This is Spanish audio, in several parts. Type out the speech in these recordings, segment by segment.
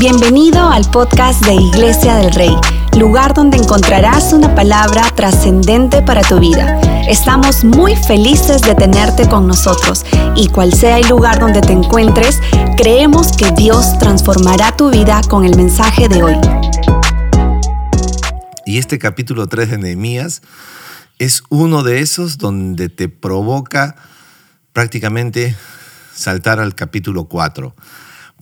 Bienvenido al podcast de Iglesia del Rey, lugar donde encontrarás una palabra trascendente para tu vida. Estamos muy felices de tenerte con nosotros y cual sea el lugar donde te encuentres, creemos que Dios transformará tu vida con el mensaje de hoy. Y este capítulo 3 de Nehemías es uno de esos donde te provoca prácticamente saltar al capítulo 4.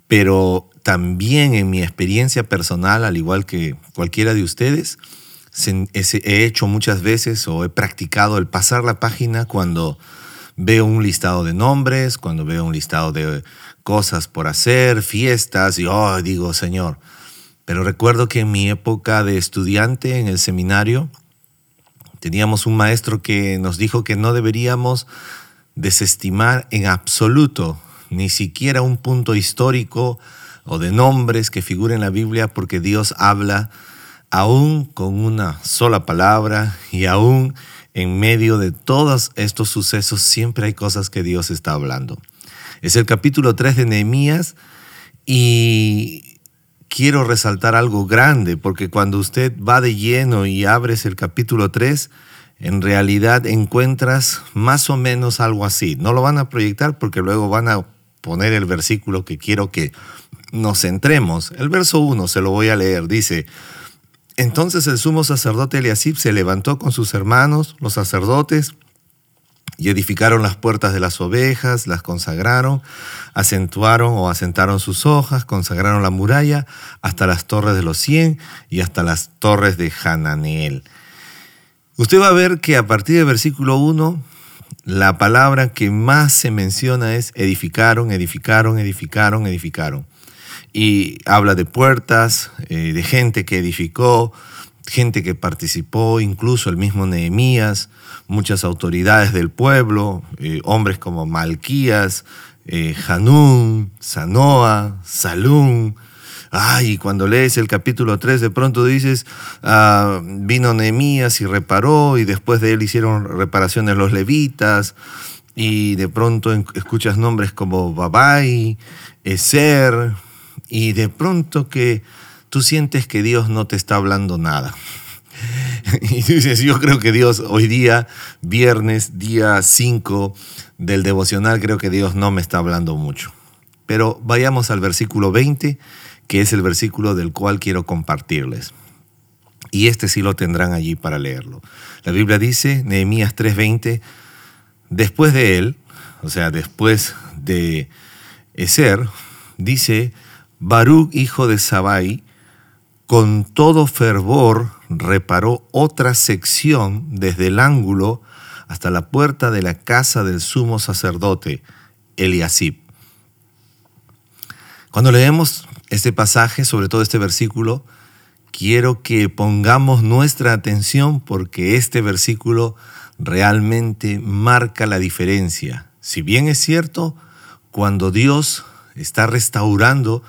Pero también en mi experiencia personal, al igual que cualquiera de ustedes, he hecho muchas veces o he practicado el pasar la página cuando veo un listado de nombres, cuando veo un listado de cosas por hacer, fiestas, y oh, digo, Señor. Pero recuerdo que en mi época de estudiante en el seminario, teníamos un maestro que nos dijo que no deberíamos desestimar en absoluto ni siquiera un punto histórico o de nombres que figuren en la Biblia porque Dios habla aún con una sola palabra y aún en medio de todos estos sucesos siempre hay cosas que Dios está hablando. Es el capítulo 3 de Nehemías y quiero resaltar algo grande porque cuando usted va de lleno y abres el capítulo 3, en realidad encuentras más o menos algo así. No lo van a proyectar porque luego van a poner el versículo que quiero que nos centremos. El verso 1 se lo voy a leer. Dice, entonces el sumo sacerdote Eliasib se levantó con sus hermanos, los sacerdotes, y edificaron las puertas de las ovejas, las consagraron, acentuaron o asentaron sus hojas, consagraron la muralla hasta las torres de los cien y hasta las torres de Hananeel. Usted va a ver que a partir del versículo 1, la palabra que más se menciona es edificaron, edificaron, edificaron, edificaron y habla de puertas, eh, de gente que edificó, gente que participó, incluso el mismo Nehemías, muchas autoridades del pueblo, eh, hombres como Malquías, eh, Hanún, Sanoa, Salún. Ay, cuando lees el capítulo 3, de pronto dices, ah, vino Nehemías y reparó, y después de él hicieron reparaciones los levitas, y de pronto escuchas nombres como Babai, Eser, y de pronto que tú sientes que Dios no te está hablando nada. Y dices, yo creo que Dios hoy día, viernes, día 5 del devocional, creo que Dios no me está hablando mucho. Pero vayamos al versículo 20, que es el versículo del cual quiero compartirles. Y este sí lo tendrán allí para leerlo. La Biblia dice, Nehemías 3:20, después de él, o sea, después de Eser, dice, Baruch, hijo de Sabai, con todo fervor reparó otra sección desde el ángulo hasta la puerta de la casa del sumo sacerdote, Eliasib. Cuando leemos este pasaje, sobre todo este versículo, quiero que pongamos nuestra atención porque este versículo realmente marca la diferencia. Si bien es cierto, cuando Dios está restaurando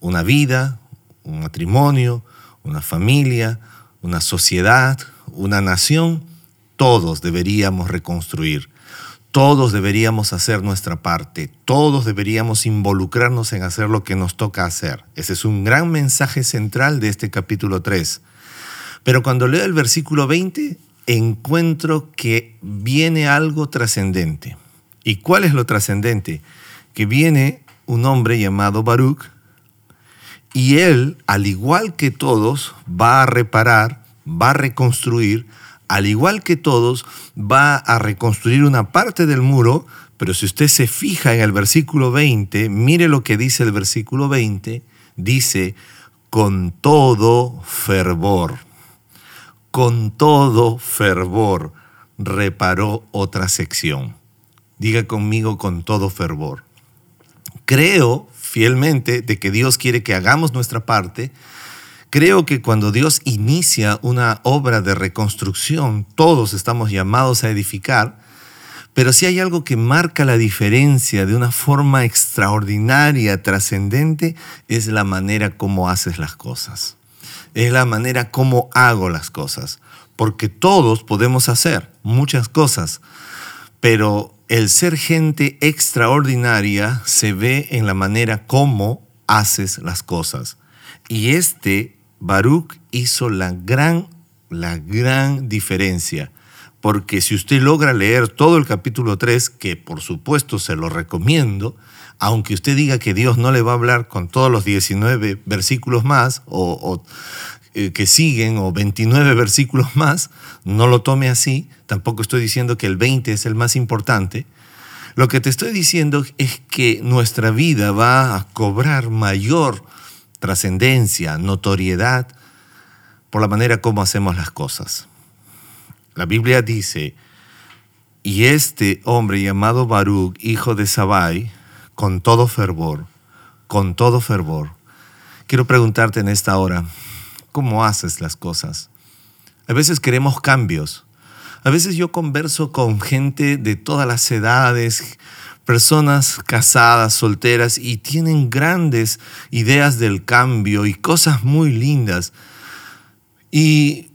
una vida, un matrimonio, una familia, una sociedad, una nación, todos deberíamos reconstruir. Todos deberíamos hacer nuestra parte, todos deberíamos involucrarnos en hacer lo que nos toca hacer. Ese es un gran mensaje central de este capítulo 3. Pero cuando leo el versículo 20, encuentro que viene algo trascendente. ¿Y cuál es lo trascendente? Que viene un hombre llamado Baruch, y él, al igual que todos, va a reparar, va a reconstruir, al igual que todos, va a reconstruir una parte del muro, pero si usted se fija en el versículo 20, mire lo que dice el versículo 20, dice, con todo fervor, con todo fervor reparó otra sección. Diga conmigo con todo fervor. Creo fielmente de que Dios quiere que hagamos nuestra parte, creo que cuando Dios inicia una obra de reconstrucción, todos estamos llamados a edificar, pero si hay algo que marca la diferencia de una forma extraordinaria, trascendente, es la manera como haces las cosas. Es la manera como hago las cosas. Porque todos podemos hacer muchas cosas, pero el ser gente extraordinaria se ve en la manera como haces las cosas. Y este Baruch hizo la gran, la gran diferencia. Porque si usted logra leer todo el capítulo 3, que por supuesto se lo recomiendo, aunque usted diga que Dios no le va a hablar con todos los 19 versículos más, o, eh, que siguen, o 29 versículos más, no lo tome así. Tampoco estoy diciendo que el 20 es el más importante. Lo que te estoy diciendo es que nuestra vida va a cobrar mayor trascendencia, notoriedad, por la manera como hacemos las cosas. La Biblia dice, y este hombre llamado Baruch, hijo de Sabai, con todo fervor, con todo fervor, quiero preguntarte en esta hora, ¿cómo haces las cosas? A veces queremos cambios. A veces yo converso con gente de todas las edades, personas casadas, solteras, y tienen grandes ideas del cambio y cosas muy lindas. Y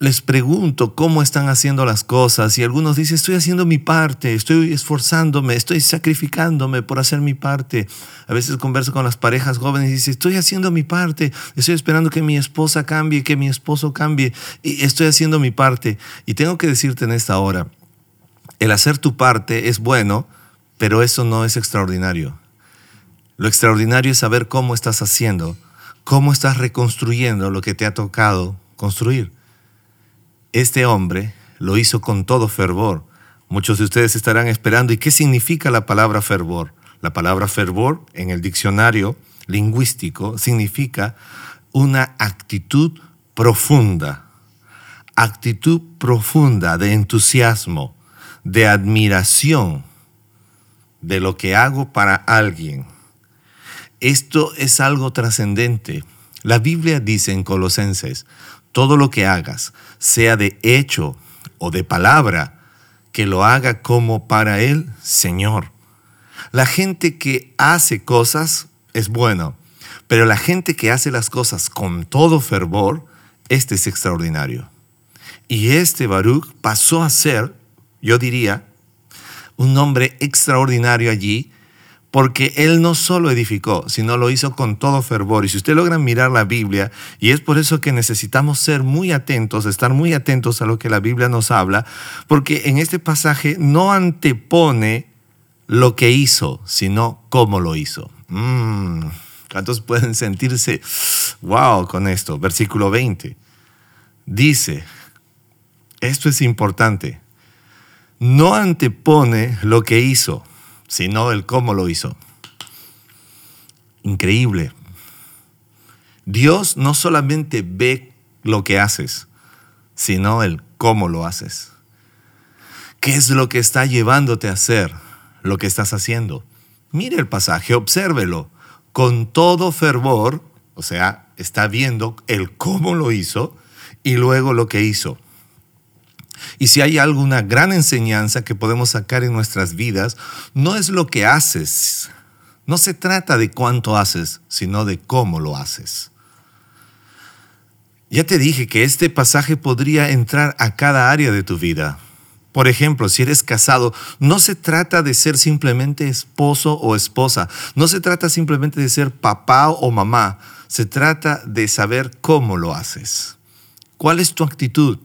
les pregunto cómo están haciendo las cosas y algunos dicen, estoy haciendo mi parte, estoy esforzándome, estoy sacrificándome por hacer mi parte. A veces converso con las parejas jóvenes y dicen, estoy haciendo mi parte, estoy esperando que mi esposa cambie, que mi esposo cambie, y estoy haciendo mi parte. Y tengo que decirte en esta hora, el hacer tu parte es bueno, pero eso no es extraordinario. Lo extraordinario es saber cómo estás haciendo, cómo estás reconstruyendo lo que te ha tocado construir. Este hombre lo hizo con todo fervor. Muchos de ustedes estarán esperando, ¿y qué significa la palabra fervor? La palabra fervor en el diccionario lingüístico significa una actitud profunda, actitud profunda de entusiasmo, de admiración, de lo que hago para alguien. Esto es algo trascendente. La Biblia dice en Colosenses, todo lo que hagas, sea de hecho o de palabra, que lo haga como para el Señor. La gente que hace cosas es bueno, pero la gente que hace las cosas con todo fervor, este es extraordinario. Y este Baruch pasó a ser, yo diría, un hombre extraordinario allí, porque él no solo edificó, sino lo hizo con todo fervor. Y si usted logra mirar la Biblia, y es por eso que necesitamos ser muy atentos, estar muy atentos a lo que la Biblia nos habla, porque en este pasaje no antepone lo que hizo, sino cómo lo hizo. Mm, ¿Cuántos pueden sentirse wow con esto? Versículo 20. Dice, esto es importante no antepone lo que hizo, sino el cómo lo hizo. Increíble. Dios no solamente ve lo que haces, sino el cómo lo haces. ¿Qué es lo que está llevándote a hacer lo que estás haciendo? Mire el pasaje, obsérvelo. Con todo fervor, o sea, está viendo el cómo lo hizo y luego lo que hizo. Y si hay alguna gran enseñanza que podemos sacar en nuestras vidas, no es lo que haces. No se trata de cuánto haces, sino de cómo lo haces. Ya te dije que este pasaje podría entrar a cada área de tu vida. Por ejemplo, si eres casado, no se trata de ser simplemente esposo o esposa, no se trata simplemente de ser papá o mamá, se trata de saber cómo lo haces. ¿Cuál es tu actitud?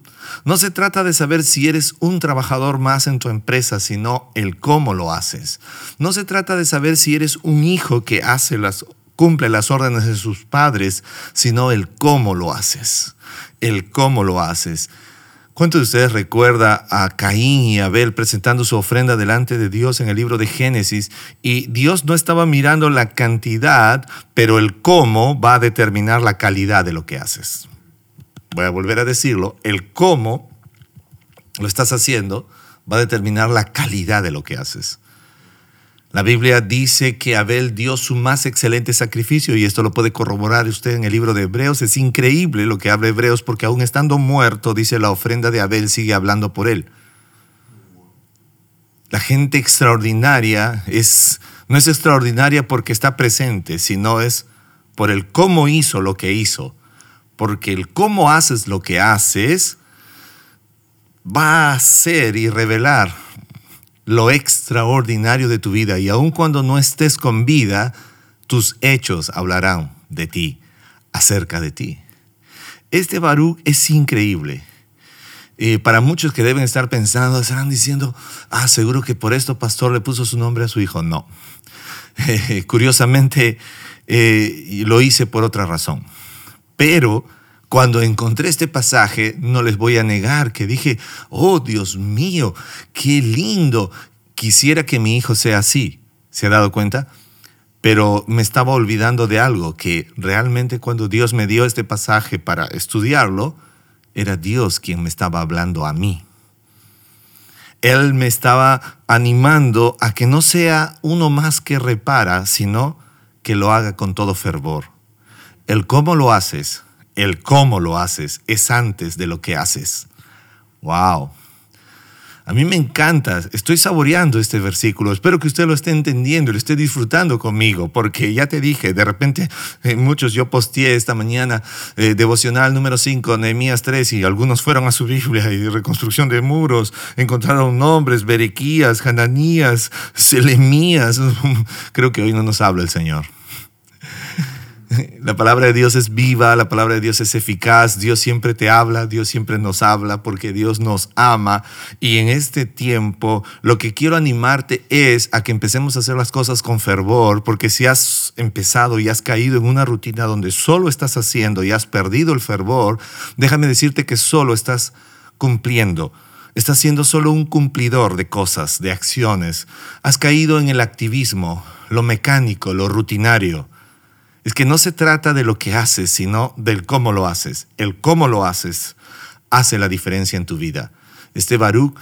No se trata de saber si eres un trabajador más en tu empresa, sino el cómo lo haces. No se trata de saber si eres un hijo que hace las, cumple las órdenes de sus padres, sino el cómo lo haces. El cómo lo haces. ¿Cuántos de ustedes recuerda a Caín y Abel presentando su ofrenda delante de Dios en el libro de Génesis? Y Dios no estaba mirando la cantidad, pero el cómo va a determinar la calidad de lo que haces voy a volver a decirlo, el cómo lo estás haciendo va a determinar la calidad de lo que haces. La Biblia dice que Abel dio su más excelente sacrificio y esto lo puede corroborar usted en el libro de Hebreos. Es increíble lo que habla Hebreos porque aún estando muerto, dice la ofrenda de Abel sigue hablando por él. La gente extraordinaria es, no es extraordinaria porque está presente, sino es por el cómo hizo lo que hizo porque el cómo haces lo que haces va a ser y revelar lo extraordinario de tu vida. Y aun cuando no estés con vida, tus hechos hablarán de ti, acerca de ti. Este Baruch es increíble. Eh, para muchos que deben estar pensando, estarán diciendo, ah, seguro que por esto pastor le puso su nombre a su hijo. No. curiosamente, eh, lo hice por otra razón. Pero cuando encontré este pasaje, no les voy a negar que dije, oh Dios mío, qué lindo, quisiera que mi hijo sea así. ¿Se ha dado cuenta? Pero me estaba olvidando de algo, que realmente cuando Dios me dio este pasaje para estudiarlo, era Dios quien me estaba hablando a mí. Él me estaba animando a que no sea uno más que repara, sino que lo haga con todo fervor. El cómo lo haces, el cómo lo haces es antes de lo que haces. Wow. A mí me encanta, estoy saboreando este versículo, espero que usted lo esté entendiendo lo esté disfrutando conmigo, porque ya te dije, de repente eh, muchos yo posteé esta mañana eh, devocional número 5, Nehemías 3, y algunos fueron a su Biblia y reconstrucción de muros, encontraron nombres, Berequías, Hananías, Selemías, creo que hoy no nos habla el Señor. La palabra de Dios es viva, la palabra de Dios es eficaz, Dios siempre te habla, Dios siempre nos habla porque Dios nos ama. Y en este tiempo lo que quiero animarte es a que empecemos a hacer las cosas con fervor, porque si has empezado y has caído en una rutina donde solo estás haciendo y has perdido el fervor, déjame decirte que solo estás cumpliendo. Estás siendo solo un cumplidor de cosas, de acciones. Has caído en el activismo, lo mecánico, lo rutinario. Es que no se trata de lo que haces, sino del cómo lo haces. El cómo lo haces hace la diferencia en tu vida. Este Baruch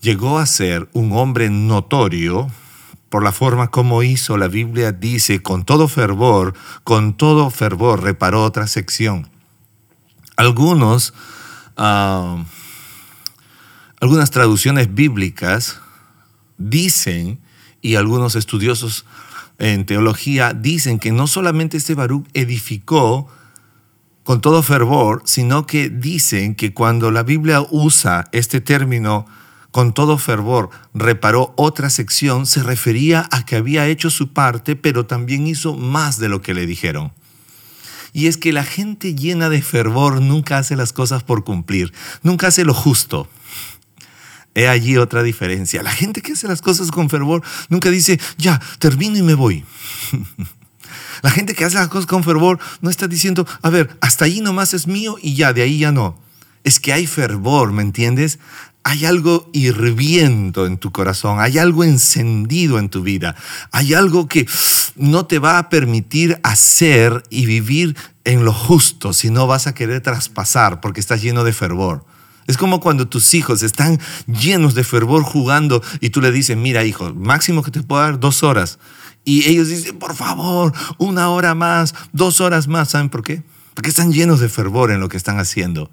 llegó a ser un hombre notorio por la forma como hizo, la Biblia dice, con todo fervor, con todo fervor reparó otra sección. Algunos, ah, algunas traducciones bíblicas dicen, y algunos estudiosos en teología dicen que no solamente este Baruch edificó con todo fervor, sino que dicen que cuando la Biblia usa este término con todo fervor, reparó otra sección, se refería a que había hecho su parte, pero también hizo más de lo que le dijeron. Y es que la gente llena de fervor nunca hace las cosas por cumplir, nunca hace lo justo. He allí otra diferencia. La gente que hace las cosas con fervor nunca dice, ya, termino y me voy. La gente que hace las cosas con fervor no está diciendo, a ver, hasta ahí nomás es mío y ya, de ahí ya no. Es que hay fervor, ¿me entiendes? Hay algo hirviendo en tu corazón, hay algo encendido en tu vida, hay algo que no te va a permitir hacer y vivir en lo justo, si no vas a querer traspasar porque estás lleno de fervor. Es como cuando tus hijos están llenos de fervor jugando y tú le dices, mira hijo, máximo que te puedo dar dos horas. Y ellos dicen, por favor, una hora más, dos horas más. ¿Saben por qué? Porque están llenos de fervor en lo que están haciendo.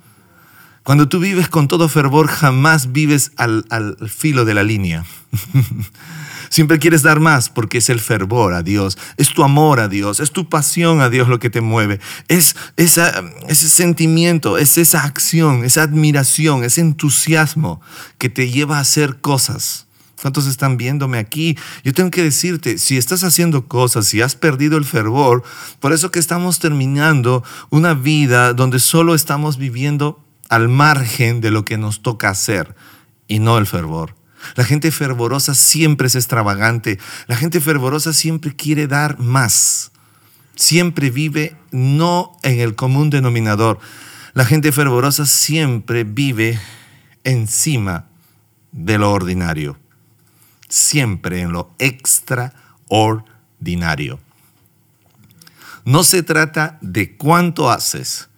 Cuando tú vives con todo fervor, jamás vives al, al filo de la línea. Siempre quieres dar más porque es el fervor a Dios, es tu amor a Dios, es tu pasión a Dios lo que te mueve, es ese sentimiento, es esa acción, esa admiración, ese entusiasmo que te lleva a hacer cosas. ¿Cuántos están viéndome aquí? Yo tengo que decirte, si estás haciendo cosas, si has perdido el fervor, por eso que estamos terminando una vida donde solo estamos viviendo al margen de lo que nos toca hacer y no el fervor. La gente fervorosa siempre es extravagante. La gente fervorosa siempre quiere dar más. Siempre vive no en el común denominador. La gente fervorosa siempre vive encima de lo ordinario. Siempre en lo extraordinario. No se trata de cuánto haces,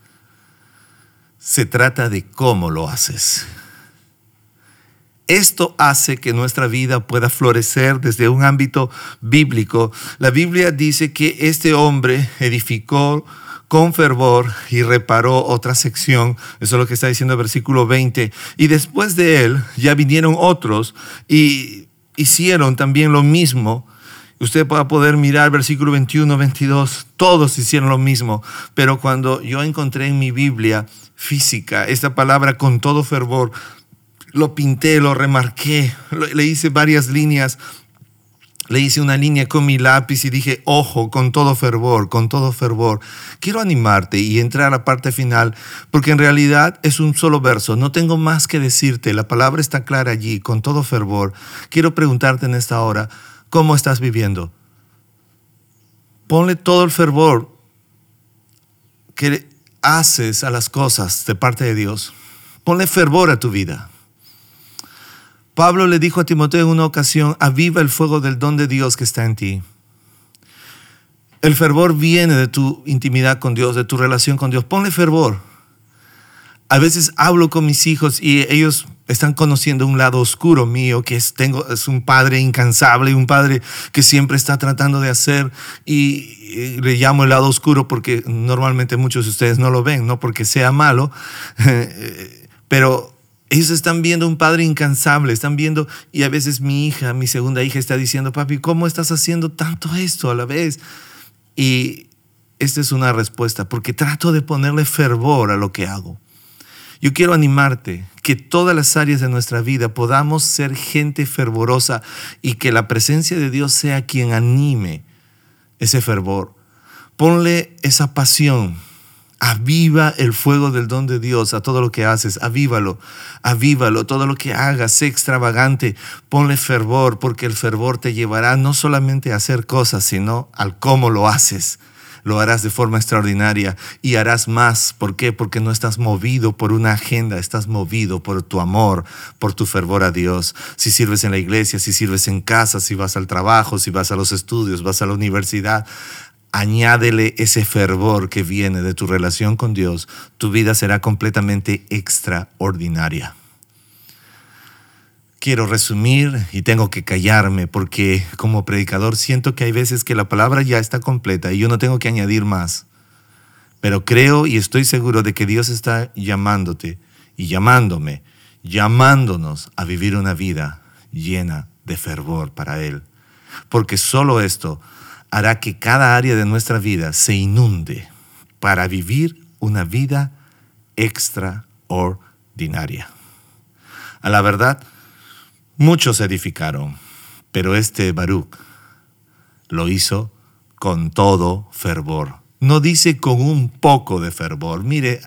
se trata de cómo lo haces. Esto hace que nuestra vida pueda florecer desde un ámbito bíblico. La Biblia dice que este hombre edificó con fervor y reparó otra sección. Eso es lo que está diciendo el versículo 20. Y después de él ya vinieron otros y hicieron también lo mismo. Usted va a poder mirar versículo 21, 22. Todos hicieron lo mismo. Pero cuando yo encontré en mi Biblia física esta palabra con todo fervor, lo pinté, lo remarqué, le hice varias líneas. le hice una línea con mi lápiz y dije, ojo, con todo fervor, con todo fervor. Quiero animarte y entrar a la parte final, porque en realidad es un solo verso, no tengo más que decirte, la palabra está clara allí, con todo fervor. Quiero preguntarte en esta hora, ¿cómo estás viviendo? Ponle todo el fervor que haces a las cosas de parte de Dios. Ponle fervor a tu vida. Pablo le dijo a Timoteo en una ocasión, aviva el fuego del don de Dios que está en ti. El fervor viene de tu intimidad con Dios, de tu relación con Dios. Ponle fervor. A veces hablo con mis hijos y ellos están conociendo un lado oscuro mío, que es, tengo, es un padre incansable, un padre que siempre está tratando de hacer y, le llamo el lado oscuro porque normalmente muchos de ustedes no lo ven, no porque sea malo, pero ellos están viendo un padre incansable, están viendo, y a veces mi hija, mi segunda hija está diciendo, papi, ¿cómo estás haciendo tanto esto a la vez? Y esta es una respuesta, porque trato de ponerle fervor a lo que hago. Yo quiero animarte que todas las áreas de nuestra vida podamos ser gente fervorosa y que la presencia de Dios sea quien anime ese fervor. Ponle esa pasión, Aviva el fuego del don de Dios a todo lo que haces. Avívalo, avívalo. Todo lo que hagas, sé extravagante. Ponle fervor, porque el fervor te llevará no solamente a hacer cosas, sino al cómo lo haces. Lo harás de forma extraordinaria y harás más. ¿Por qué? Porque no estás movido por una agenda, estás movido por tu amor, por tu fervor a Dios. Si sirves en la iglesia, si sirves en casa, si vas al trabajo, si vas a los estudios, vas a la universidad, añádele ese fervor que viene de tu relación con Dios, tu vida será completamente extraordinaria. Quiero resumir y tengo que callarme porque como predicador siento que hay veces que la palabra ya está completa y yo no tengo que añadir más. Pero creo y estoy seguro de que Dios está llamándote y llamándome, llamándonos a vivir una vida llena de fervor para Él. Porque solo esto hará que cada área de nuestra vida se inunde para vivir una vida extraordinaria. A la verdad, muchos edificaron, pero este Baruch lo hizo con todo fervor. No dice con un poco de fervor. Mire,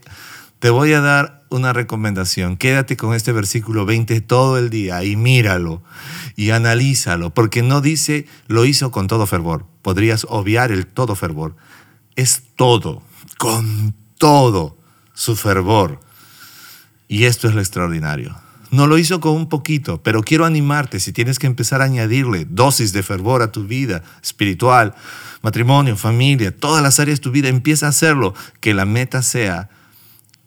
te voy a dar una recomendación. Quédate con este versículo 20 todo el día y míralo y analízalo, porque no dice lo hizo con todo fervor podrías obviar el todo fervor. Es todo, con todo su fervor. Y esto es lo extraordinario. No lo hizo con un poquito, pero quiero animarte, si tienes que empezar a añadirle dosis de fervor a tu vida espiritual, matrimonio, familia, todas las áreas de tu vida, empieza a hacerlo. Que la meta sea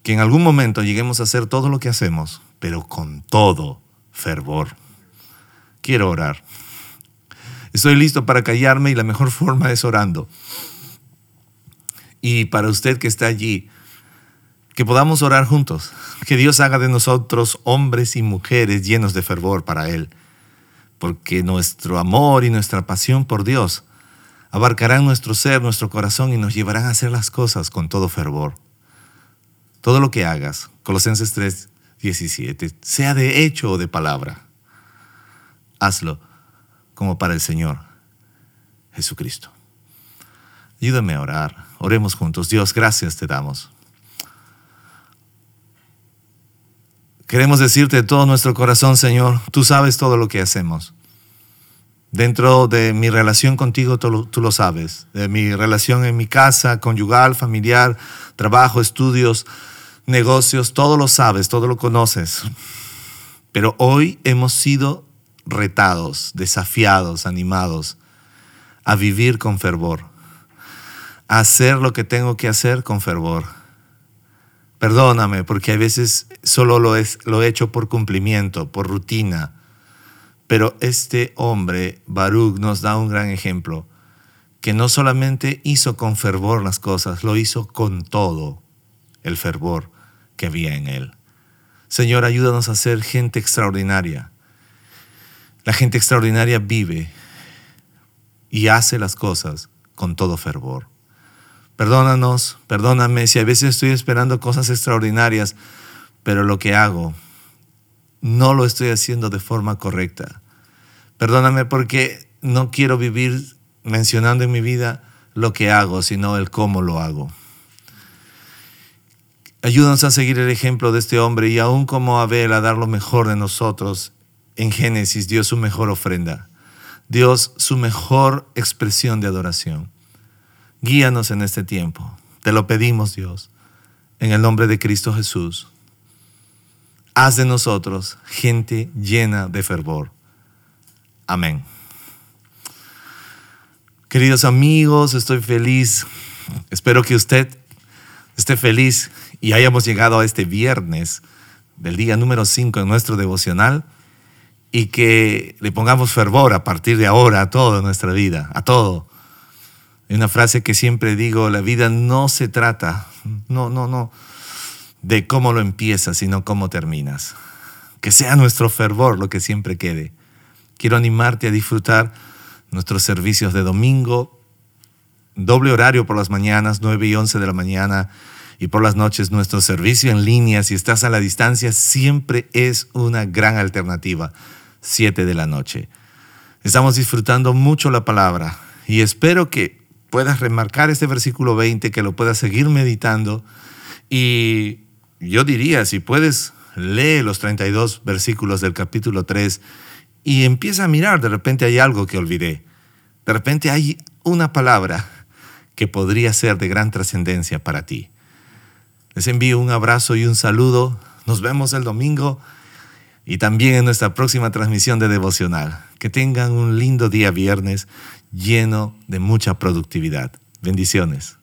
que en algún momento lleguemos a hacer todo lo que hacemos, pero con todo fervor. Quiero orar. Estoy listo para callarme y la mejor forma es orando. Y para usted que está allí, que podamos orar juntos, que Dios haga de nosotros hombres y mujeres llenos de fervor para Él, porque nuestro amor y nuestra pasión por Dios abarcarán nuestro ser, nuestro corazón y nos llevarán a hacer las cosas con todo fervor. Todo lo que hagas, Colosenses 3, 17, sea de hecho o de palabra, hazlo como para el Señor Jesucristo. Ayúdame a orar. Oremos juntos. Dios, gracias te damos. Queremos decirte de todo nuestro corazón, Señor, tú sabes todo lo que hacemos. Dentro de mi relación contigo, tú lo, sabes. De mi relación en mi casa, conyugal, familiar, trabajo, estudios, negocios, todo lo sabes, todo lo conoces. Pero hoy hemos sido retados, desafiados, animados a vivir con fervor, a hacer lo que tengo que hacer con fervor. Perdóname, porque a veces solo lo, lo he hecho por cumplimiento, por rutina. Pero este hombre, Baruch, nos da un gran ejemplo, que no solamente hizo con fervor las cosas, lo hizo con todo el fervor que había en él. Señor, ayúdanos a ser gente extraordinaria, la gente extraordinaria vive y hace las cosas con todo fervor. Perdónanos, perdóname si a veces estoy esperando cosas extraordinarias, pero lo que hago no lo estoy haciendo de forma correcta. Perdóname porque no quiero vivir mencionando en mi vida lo que hago, sino el cómo lo hago. Ayúdanos a seguir el ejemplo de este hombre y aún como Abel a dar lo mejor de nosotros. En Génesis dio su mejor ofrenda, Dios su mejor expresión de adoración. Guíanos en este tiempo. Te lo pedimos, Dios, en el nombre de Cristo Jesús. Haz de nosotros gente llena de fervor. Amén. Queridos amigos, estoy feliz. Espero que usted esté feliz y hayamos llegado a este viernes del día número 5 en nuestro devocional y que le pongamos fervor a partir de ahora a toda nuestra vida, a todo. Hay una frase que siempre digo, la vida no se trata, no, no, no, de cómo lo empiezas, sino cómo terminas. Que sea nuestro fervor lo que siempre quede. Quiero animarte a disfrutar nuestros servicios de domingo, doble horario por las mañanas, 9 y 11 de la mañana, y por las noches nuestro servicio en línea, si estás a la distancia, siempre es una gran alternativa, 7 de la noche. Estamos disfrutando mucho la palabra y espero que puedas remarcar este versículo 20, que lo puedas seguir meditando. Y yo diría, si puedes, lee los 32 versículos del capítulo 3 y empieza a mirar, de repente hay algo que olvidé. De repente hay una palabra que podría ser de gran trascendencia para ti. Les envío un abrazo y un saludo. Nos vemos el domingo y también en nuestra próxima transmisión de devocional. Que tengan un lindo día viernes lleno de mucha productividad. Bendiciones.